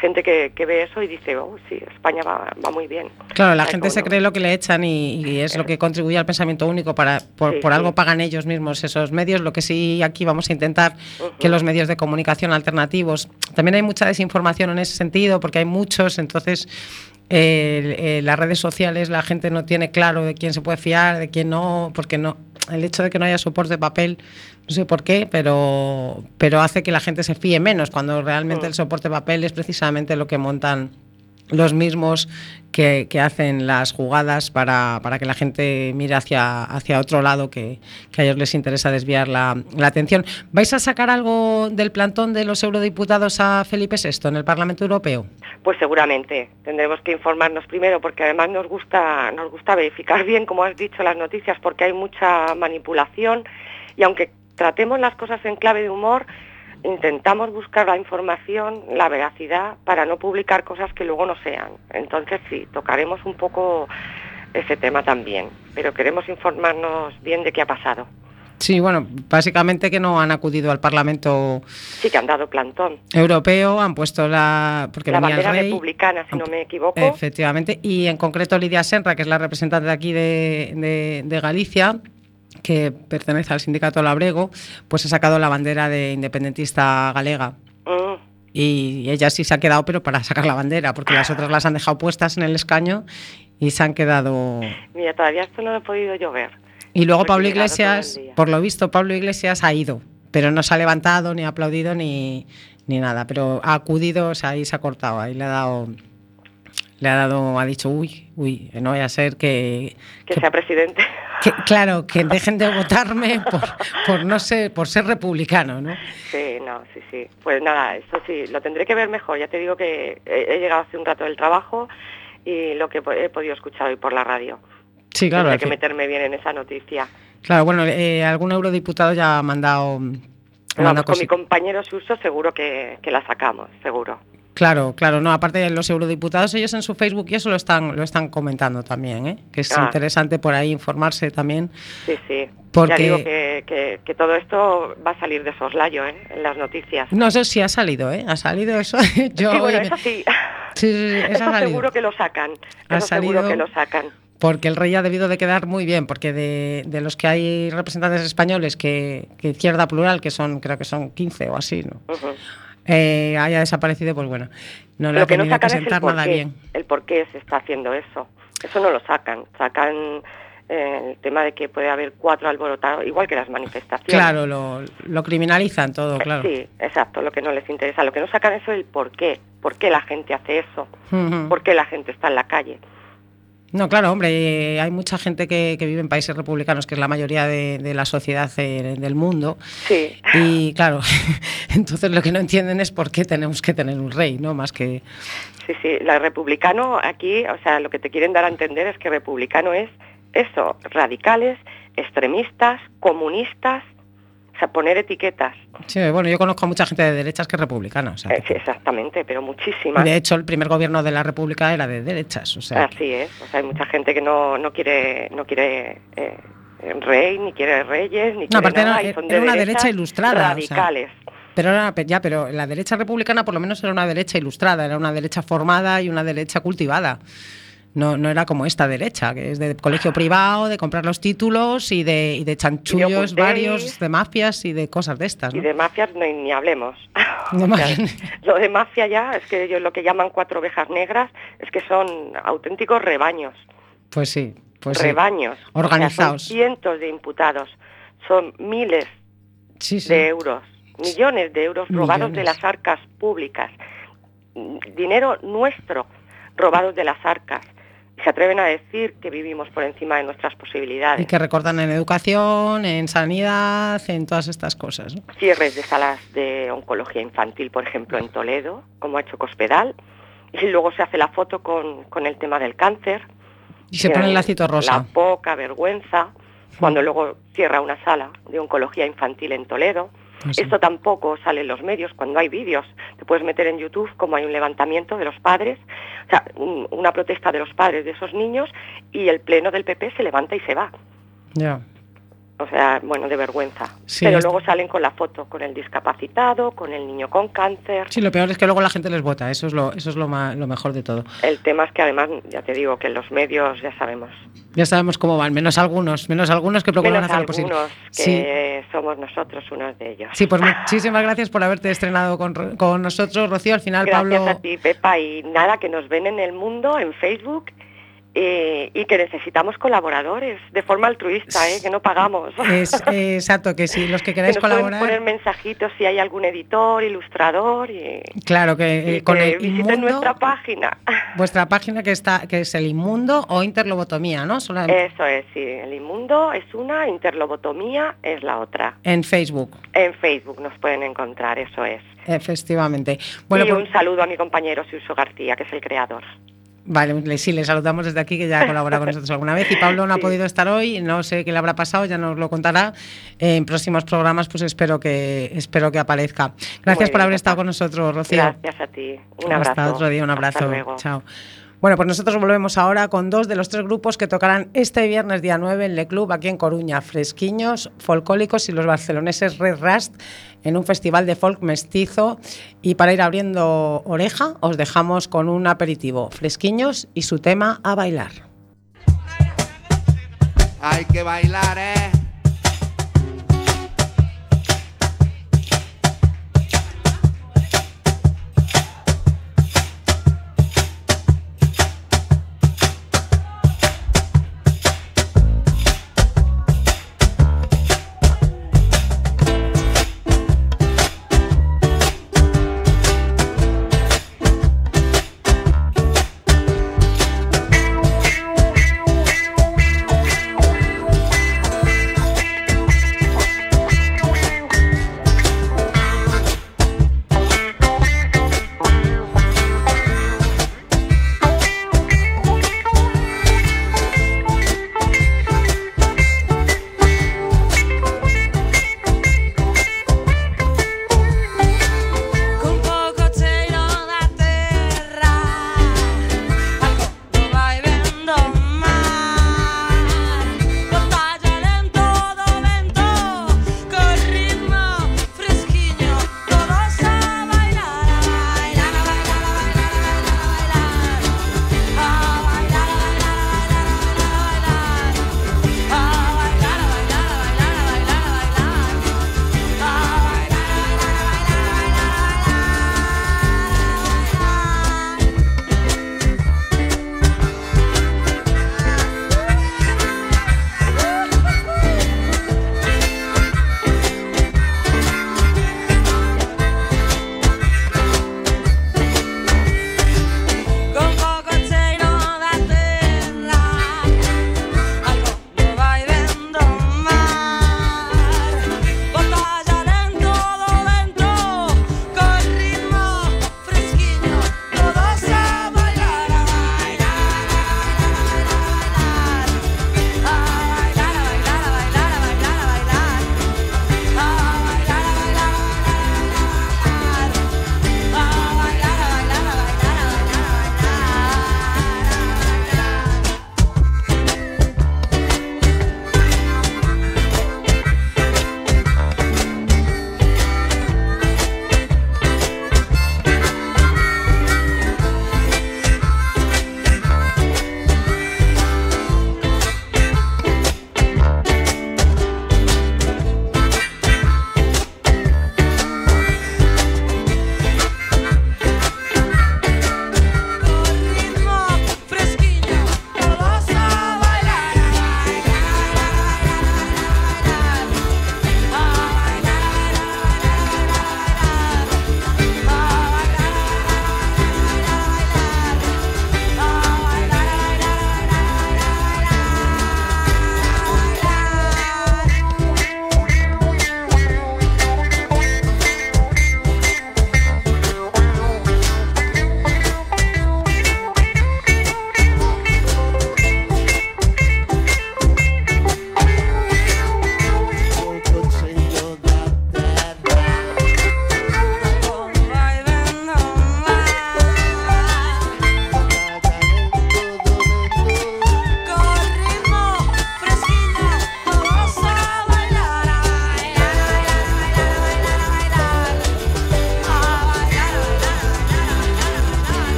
gente que, ve eso y dice, oh, sí, España va, muy bien. Claro, la gente se cree lo que le echan y, es lo que contribuye al pensamiento único. Para, por, algo pagan ellos mismos esos medios. Lo que sí aquí vamos a intentar que los medios de comunicación alternativos. También hay mucha desinformación en ese sentido porque hay muchos, entonces eh, las redes sociales la gente no tiene claro de quién se puede fiar, de quién no, porque no el hecho de que no haya soporte de papel, no sé por qué, pero, pero hace que la gente se fíe menos, cuando realmente el soporte de papel es precisamente lo que montan los mismos que, hacen las jugadas para, que la gente mire hacia, hacia otro lado que, a ellos les interesa desviar la, atención. ¿Vais a sacar algo del plantón de los eurodiputados a Felipe VI en el Parlamento Europeo? Pues seguramente. Tendremos que informarnos primero porque además nos gusta, nos gusta verificar bien, como has dicho, las noticias porque hay mucha manipulación y aunque tratemos las cosas en clave de humor, intentamos buscar la información, la veracidad, para no publicar cosas que luego no sean. Entonces sí, tocaremos un poco ese tema también, pero queremos informarnos bien de qué ha pasado. Sí, bueno, básicamente que no han acudido al Parlamento. Sí, que han dado plantón. Europeo, han puesto la. Porque la bandera republicana, si no me equivoco. Efectivamente, y en concreto Lidia Senra, que es la representante de aquí de, de Galicia, que pertenece al sindicato Labrego, pues ha sacado la bandera de independentista galega. Mm. Y ella sí se ha quedado, pero para sacar la bandera, porque las otras las han dejado puestas en el escaño y se han quedado... Mira, todavía esto no lo he podido llover. Y luego Pablo Iglesias, por lo visto, Pablo Iglesias ha ido, pero no se ha levantado, ni ha aplaudido, ni, ni nada, pero ha acudido, o sea, ahí se ha cortado, ahí le ha dado le ha dado, ha dicho, uy, uy, no vaya a ser que... Que, sea presidente. [LAUGHS] claro, que dejen de votarme por, por, no ser, por ser republicano, ¿no? Sí, no, sí, sí. Pues nada, eso sí, lo tendré que ver mejor. Ya te digo que he, llegado hace un rato del trabajo y lo que he podido escuchar hoy por la radio. Sí, claro. Hay que meterme bien en esa noticia. Claro, bueno, eh, algún eurodiputado ya ha mandado... con mi compañero Suso seguro que la sacamos, seguro. Claro, claro, no, aparte de los eurodiputados, ellos en su Facebook y eso lo están, lo están comentando también, ¿eh? que es ah. interesante por ahí informarse también. Sí, sí. Porque... Ya digo que, que, todo esto va a salir de soslayo ¿eh? en las noticias. No sé si ha salido, ¿eh? Ha salido eso. [LAUGHS] Yo, sí, bueno, eso sí. sí, eso, seguro que lo sacan. Ha salido... que lo sacan porque el rey ha debido de quedar muy bien, porque de, de los que hay representantes españoles que, que, izquierda plural, que son, creo que son 15 o así, ¿no? eh, haya desaparecido, pues bueno, no le ha que no el nada bien. El por qué se está haciendo eso. Eso no lo sacan. Sacan eh, el tema de que puede haber cuatro alborotados, igual que las manifestaciones. Claro, lo, lo criminalizan todo, eh, claro. Sí, exacto, lo que no les interesa. Lo que no sacan es el por qué. ¿Por qué la gente hace eso? ¿Por qué la gente está en la calle? No, claro, hombre, hay mucha gente que, vive en países republicanos, que es la mayoría de, la sociedad eh, del mundo. Sí. Y claro, [LAUGHS] entonces lo que no entienden es por qué tenemos que tener un rey, ¿no? Más que... Sí, sí, la republicano aquí, o sea, lo que te quieren dar a entender es que republicano es eso, radicales, extremistas, comunistas, o sea, poner etiquetas. Sí, bueno, yo conozco a mucha gente de derechas que es republicana. Eh, sí, exactamente, pero muchísimas. De hecho, el primer gobierno de la República era de derechas. O sea, Así es, o sea, hay mucha gente que no, no quiere, no quiere eh, rey, ni quiere reyes, ni quiere nada, era, una derecha ilustrada. Radicales. pero era, ya, pero la derecha republicana por lo menos era una derecha ilustrada, era una derecha formada y una derecha cultivada. No, no era como esta derecha, que es de colegio privado, de comprar los títulos y de, y de chanchullos varios, de mafias y de cosas de estas. Y de mafias no, ni hablemos. [LAUGHS] lo de mafia ya es que ellos lo que llaman cuatro ovejas negras es que son auténticos rebaños. Pues sí, pues rebaños. Organizados. son cientos de imputados, son miles de euros, millones de euros robados de las arcas públicas, dinero nuestro robados de las arcas se atreven a decir que vivimos por encima de nuestras posibilidades. Y que recortan en educación, en sanidad, en todas estas cosas. Cierres de salas de oncología infantil, por ejemplo, en Toledo, como ha hecho Cospedal, y luego se hace la foto con, con el tema del cáncer. Y se pone el lacito rosa. La poca vergüenza, cuando luego cierra una sala de oncología infantil en Toledo. Pues Esto tampoco sale en los medios cuando hay vídeos. Te puedes meter en YouTube como hay un levantamiento de los padres, o sea, una protesta de los padres de esos niños y el pleno del PP se levanta y se va. Ya. O sea, bueno, de vergüenza. Pero luego salen con la foto, con el discapacitado, con el niño con cáncer. Sí, lo peor es que luego la gente les vota, eso es lo, eso es lo, lo mejor de todo. El tema es que además, ya te digo, que los medios ya sabemos. Ya sabemos cómo van, menos algunos, menos algunos que procuran hacer lo posible. que somos nosotros unos de ellos. Sí, pues [LAUGHS] muchísimas gracias por haberte estrenado con, con nosotros, Rocío. Al final, gracias Pablo... a ti, Pepa, y nada, que nos ven en el mundo, en Facebook eh, y que necesitamos colaboradores de forma altruista, ¿eh? que no pagamos. Es, exacto, que si los que [LAUGHS] queráis colaborar. poner mensajitos si hay algún editor, ilustrador. Y, claro, que, eh, con el visiten nuestra página. [LAUGHS] Vuestra página que está que es el inmundo o interlobotomía, ¿no? Eso es, sí. El inmundo es una, interlobotomía es la otra. En Facebook. En Facebook nos pueden encontrar, eso es. Efectivamente. Bueno, y pues un saludo a mi compañero Suso García, que es el creador. Vale, sí, le saludamos desde aquí, que ya ha colaborado con nosotros alguna vez. Y Pablo no ha podido estar hoy, no sé qué le habrá pasado, ya nos lo contará. En próximos programas, pues espero que espero que aparezca. Gracias por haber estado con nosotros, Rocío. Gracias a ti. Un abrazo. Hasta otro día, un abrazo. Chao. Bueno, pues nosotros volvemos ahora con dos de los tres grupos que tocarán este viernes día 9 en Le Club aquí en Coruña, Fresquiños, Folcólicos y los barceloneses Red Rust en un festival de folk mestizo. Y para ir abriendo oreja os dejamos con un aperitivo, Fresquiños y su tema a bailar. Hay que bailar, ¿eh?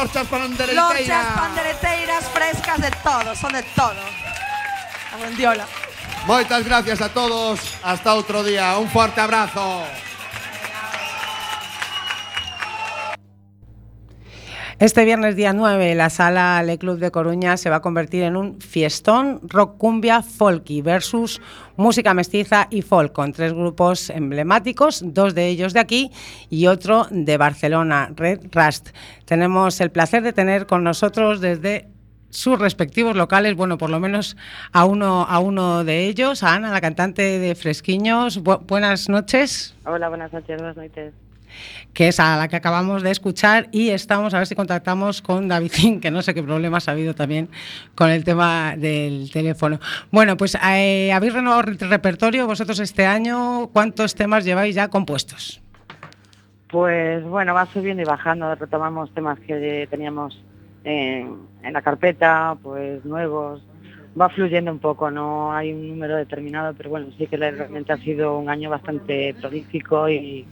Lorchas pandereteiras. Lorchas, pandereteiras, frescas, de todo, son de todo. A. Moitas gracias a todos. Hasta outro día. Un fuerte abrazo. Este viernes día 9, la sala Le Club de Coruña se va a convertir en un fiestón rock cumbia folky versus música mestiza y folk, con tres grupos emblemáticos, dos de ellos de aquí y otro de Barcelona, Red Rust. Tenemos el placer de tener con nosotros desde sus respectivos locales, bueno, por lo menos a uno, a uno de ellos, a Ana, la cantante de Fresquiños. Bu buenas noches. Hola, buenas noches, buenas noches que es a la que acabamos de escuchar y estamos a ver si contactamos con David, que no sé qué problemas ha habido también con el tema del teléfono. Bueno, pues eh, habéis renovado el repertorio vosotros este año, ¿cuántos temas lleváis ya compuestos? Pues bueno, va subiendo y bajando, retomamos temas que teníamos en, en la carpeta, pues nuevos, va fluyendo un poco, no hay un número determinado, pero bueno, sí que realmente ha sido un año bastante prolífico y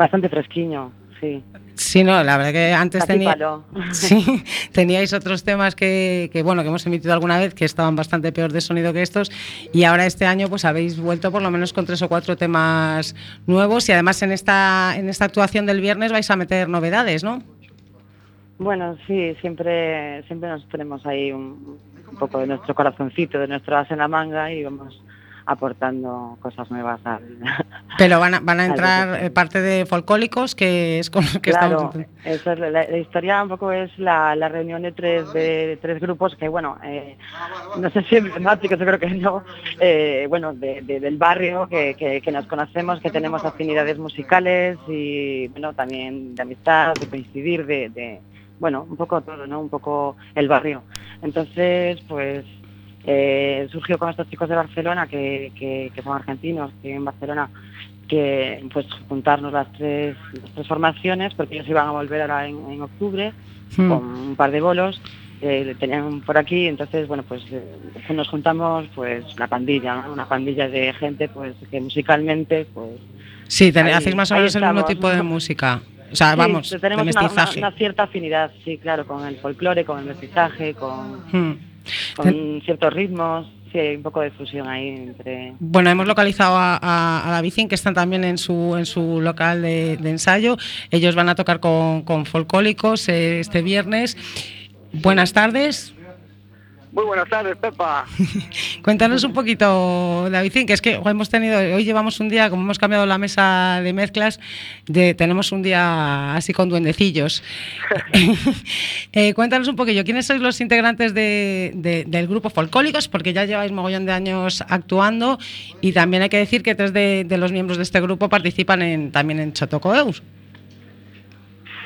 Bastante fresquiño, sí. Sí, no, la verdad que antes tenía, [LAUGHS] sí, teníais otros temas que, que, bueno, que hemos emitido alguna vez que estaban bastante peor de sonido que estos y ahora este año pues habéis vuelto por lo menos con tres o cuatro temas nuevos y además en esta, en esta actuación del viernes vais a meter novedades, ¿no? Bueno, sí, siempre, siempre nos tenemos ahí un, un poco de nuestro corazoncito, de nuestro as en la manga y vamos aportando cosas nuevas al [LAUGHS] Pero van a, van a entrar eh, parte de folcólicos, que es con lo que claro, estamos... es la, la, historia un poco es la, la reunión de tres, de tres grupos que, bueno, eh, no sé si emblemáticos, yo creo que no, eh, bueno, de, de, del barrio, que, que, que, nos conocemos, que tenemos afinidades musicales y, bueno, también de amistad, de coincidir, de, de bueno, un poco todo, ¿no? Un poco el barrio. Entonces, pues eh, surgió con estos chicos de Barcelona que, que, que son argentinos, que en Barcelona que pues juntarnos las tres, las tres formaciones porque ellos iban a volver ahora en, en octubre hmm. con un par de bolos eh, tenían por aquí entonces bueno pues eh, nos juntamos pues una pandilla ¿no? una pandilla de gente pues que musicalmente pues sí ten, ahí, hacéis más o menos el mismo tipo de música o sea, sí, vamos, tenemos una, una, una, cierta afinidad, sí, claro, con el folclore, con el mestizaje, con... Hmm con ciertos ritmos, sí, hay un poco de fusión ahí entre... Bueno, hemos localizado a, a, a David que están también en su, en su local de, de ensayo. Ellos van a tocar con, con folcólicos eh, este viernes. Buenas tardes. Muy buenas tardes, Pepa. [LAUGHS] Cuéntanos un poquito, David, que es que hemos tenido, hoy llevamos un día, como hemos cambiado la mesa de mezclas, de, tenemos un día así con duendecillos. [LAUGHS] [LAUGHS] eh, cuéntanos un poquillo, ¿quiénes sois los integrantes de, de, del grupo Folcólicos? Porque ya lleváis mogollón de años actuando y también hay que decir que tres de, de los miembros de este grupo participan en, también en Chotocoeus.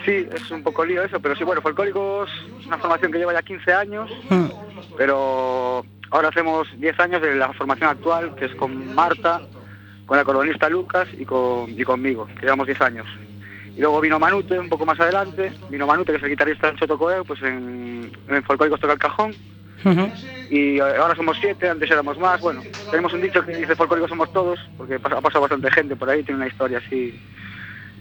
Sí, es un poco lío eso, pero sí, bueno, Folcóricos es una formación que lleva ya 15 años, mm. pero ahora hacemos 10 años de la formación actual, que es con Marta, con el colonista Lucas y, con, y conmigo, que llevamos 10 años. Y luego vino Manute un poco más adelante, vino Manute, que es el guitarrista de Chotocoeo, pues en, en Folcóricos toca el cajón. Uh -huh. Y ahora somos siete, antes éramos más. Bueno, tenemos un dicho que dice Folcóricos somos todos, porque ha pasado bastante gente por ahí, tiene una historia así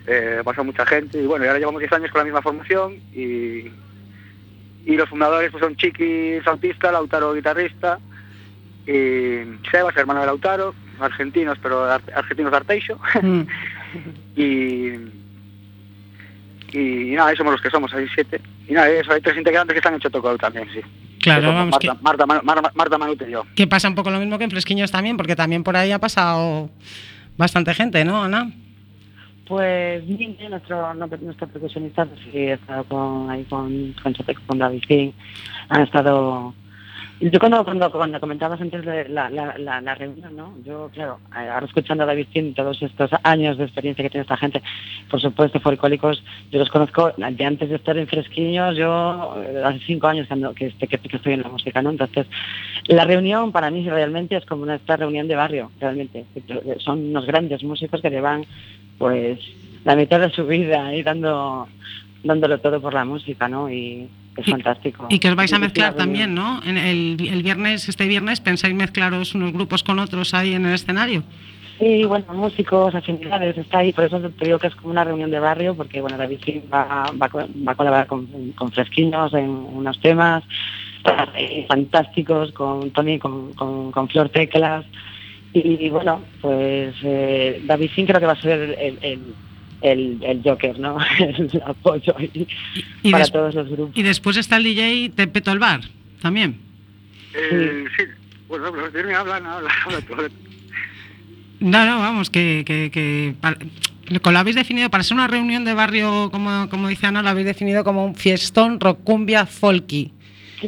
eh, pasó mucha gente y bueno, y ahora llevamos 10 años con la misma formación y, y los fundadores pues son Chiqui Sautista, Lautaro guitarrista y Sebas, hermano de Lautaro, argentinos, pero ar argentinos de Arteixo mm. y, [LAUGHS] y, y nada, somos los que somos, hay siete y nada, eso, hay tres integrantes que están en Chotocol también, sí. Claro, vamos Marta, que... Marta, Marta, Marta Manute y yo. Que pasa un poco lo mismo que en Fresquiños también, porque también por ahí ha pasado bastante gente, ¿no, Ana? Pues Niño, nuestro, nuestro percusionista, pues, sí, ha estado con, ahí con, con con David King, han estado... Yo cuando, cuando, cuando comentabas antes de la, la, la, reunión, ¿no? Yo, claro, ahora escuchando a David King todos estos años de experiencia que tiene esta gente, por supuesto, folcólicos, yo los conozco de antes de estar en Fresquiños, yo hace cinco años que, que, que estoy en la música, ¿no? Entonces, la reunión para mí realmente es como una esta reunión de barrio, realmente. Son unos grandes músicos que llevan pues la mitad de su vida ahí dando dándolo todo por la música, ¿no? Y es y, fantástico. Y que os vais a mezclar también, ¿no? En el, el, viernes, este viernes, ¿pensáis mezclaros unos grupos con otros ahí en el escenario? Sí, bueno, músicos, afinidades, está ahí, por eso te digo que es como una reunión de barrio, porque bueno, David Sim va, va, a colaborar con, con Fresquinos en unos temas fantásticos, con Tony, con, con, Flor Teclas, y, bueno, pues eh, David Sim creo que va a ser el, el, el, el Joker, ¿no? [LAUGHS] el apoyo y, para todos los grupos. Y después está el DJ de Peto el Bar, también. Eh, sí. bueno, pero me hablan, habla, [LAUGHS] habla, no, no, vamos, que, que, que lo habéis definido, para ser una reunión de barrio, como, como dice Ana, lo habéis definido como un fiestón rocumbia folky.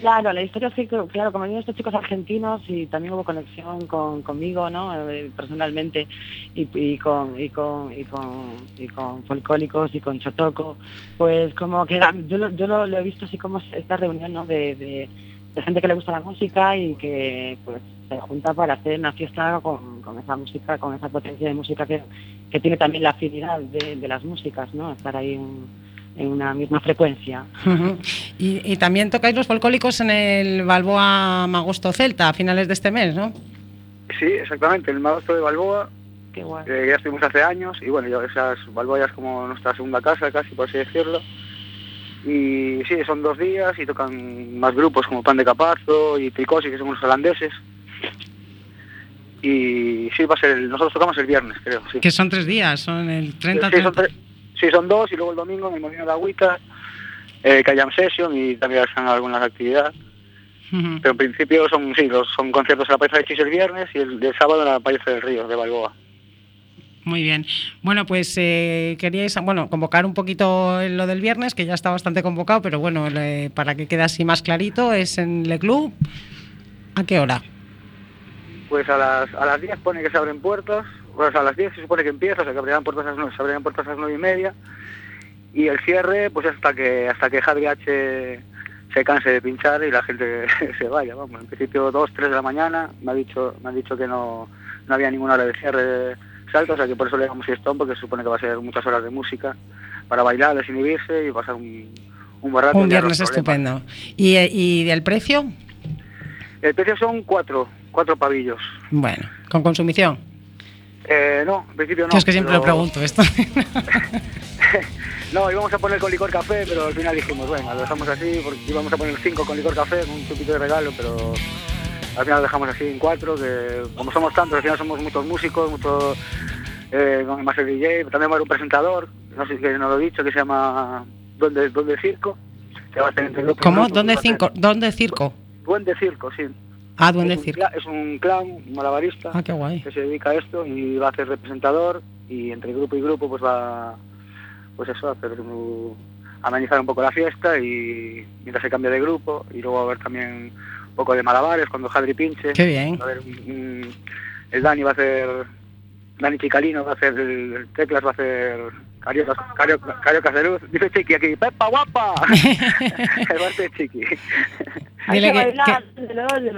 Claro, la historia es que, claro, como vienen estos chicos argentinos y también hubo conexión con, conmigo, ¿no? Eh, personalmente, y, y, con, y, con, y, con, y con folcólicos y con chotoco, pues como que yo, lo, yo lo, he visto así como esta reunión, ¿no? De, de, de gente que le gusta la música y que, pues, se junta para hacer una fiesta con, con, esa música, con esa potencia de música que, que tiene también la afinidad de, de las músicas, ¿no? Estar ahí en, en una misma frecuencia. y, y, también tocáis los folcólicos en el Balboa Magosto Celta a finales de este mes, ¿no? Sí, exactamente, el Magosto de Balboa. Qué guay. Eh, ya estuvimos hace años y bueno, esas Balboa ya es como nuestra segunda casa casi, por así decirlo. Y sí, son dos días y tocan más grupos como Pan de Capazo y Tricosi, que son los holandeses y sí, va a ser, nosotros tocamos el viernes, creo. Sí. Que son tres días, son el 30, sí, sí, son dos y luego el domingo en el Molino de Agüita, eh, que hayan session y también hacen algunas actividades. Pero en principio son, sí, los, son conciertos en la Paisa de Chis el viernes y el, sábado en la Paisa del Río, de Balboa. Muy bien. Bueno, pues eh, queríais bueno, convocar un poquito lo del viernes, que ya está bastante convocado, pero bueno, para que quede así más clarito, es en Le Club. ¿A qué hora? Pues a las, a las 10 pone que se abren puertas, pues a las 10 se supone que empieza, o sea que abrirán puertas a las 9, se abrirán puertas a las 9 y media, y el cierre pues hasta que hasta que Javi H se canse de pinchar y la gente [LAUGHS] se vaya, vamos, en principio 2, 3 de la mañana, me ha dicho, me han dicho que no, no había ninguna hora de cierre salto, o sea que por eso le damos fiestón, porque se supone que va a ser muchas horas de música para bailar, desinhibirse y pasar un, un buen rato. Un viernes estupendo. ¿Y, ¿Y del precio? El precio son cuatro, cuatro pavillos. Bueno, ¿con consumición? Eh, no, en principio no. es que siempre lo pregunto esto. [LAUGHS] no, íbamos a poner con licor café, pero al final dijimos, bueno, lo dejamos así, porque íbamos a poner cinco con licor café, un chupito de regalo, pero al final lo dejamos así en cuatro, que como somos tantos, al final somos muchos músicos, muchos, eh, más el DJ, también va a haber un presentador, no sé si no lo he dicho, que se llama Duende, Circo. ¿Cómo? ¿Dónde, cinco? ¿Dónde Circo? Duende Circo, sí. Ah, Duende Circo. Es un clan, un malabarista, ah, qué guay. que se dedica a esto y va a ser representador y entre grupo y grupo pues va, pues eso, a hacer amenizar un poco la fiesta y mientras se cambia de grupo y luego va a haber también un poco de malabares cuando Jadri pinche. Qué bien. a el Dani va a hacer, Dani Chicalino va a hacer, el Teclas va a hacer Cariocas, Cariocas, Cariocas de luz. [LAUGHS] Dice Chiqui aquí, ¡Pepa guapa! [LAUGHS] el bar de Chiqui. hay que, bailar,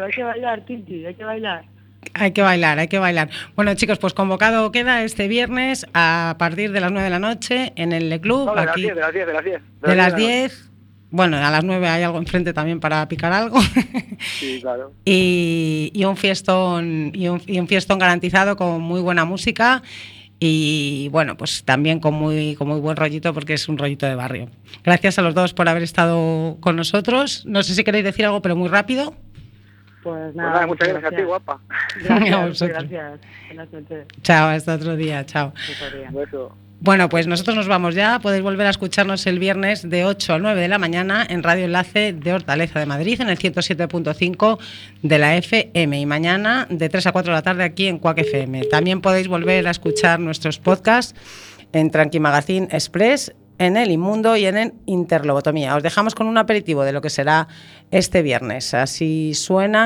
hay que bailar, Tinti, hay que bailar. Hay que bailar, hay que bailar. Bueno, chicos, pues convocado queda este viernes a partir de las 9 de la noche en el Le Club. No, de, aquí, las 10, de las 10, de las 10. De, las 10. Bueno, a las 9 hay algo enfrente también para picar algo. Sí, claro. [LAUGHS] y, y, un fiestón y un, y un fiestón garantizado con muy buena música y bueno, pues también con muy, con muy buen rollito porque es un rollito de barrio. Gracias a los dos por haber estado con nosotros. No sé si queréis decir algo, pero muy rápido. Pues, pues nada, muchas gracias, a ti, guapa. Gracias, [LAUGHS] gracias. Chao, hasta otro día, chao. Bueno, pues nosotros nos vamos ya. Podéis volver a escucharnos el viernes de 8 a 9 de la mañana en Radio Enlace de Hortaleza de Madrid, en el 107.5 de la FM. Y mañana de 3 a 4 de la tarde aquí en Cuac FM. También podéis volver a escuchar nuestros podcasts en Tranqui Magazine Express, en El Inmundo y en el Interlobotomía. Os dejamos con un aperitivo de lo que será este viernes. Así suena.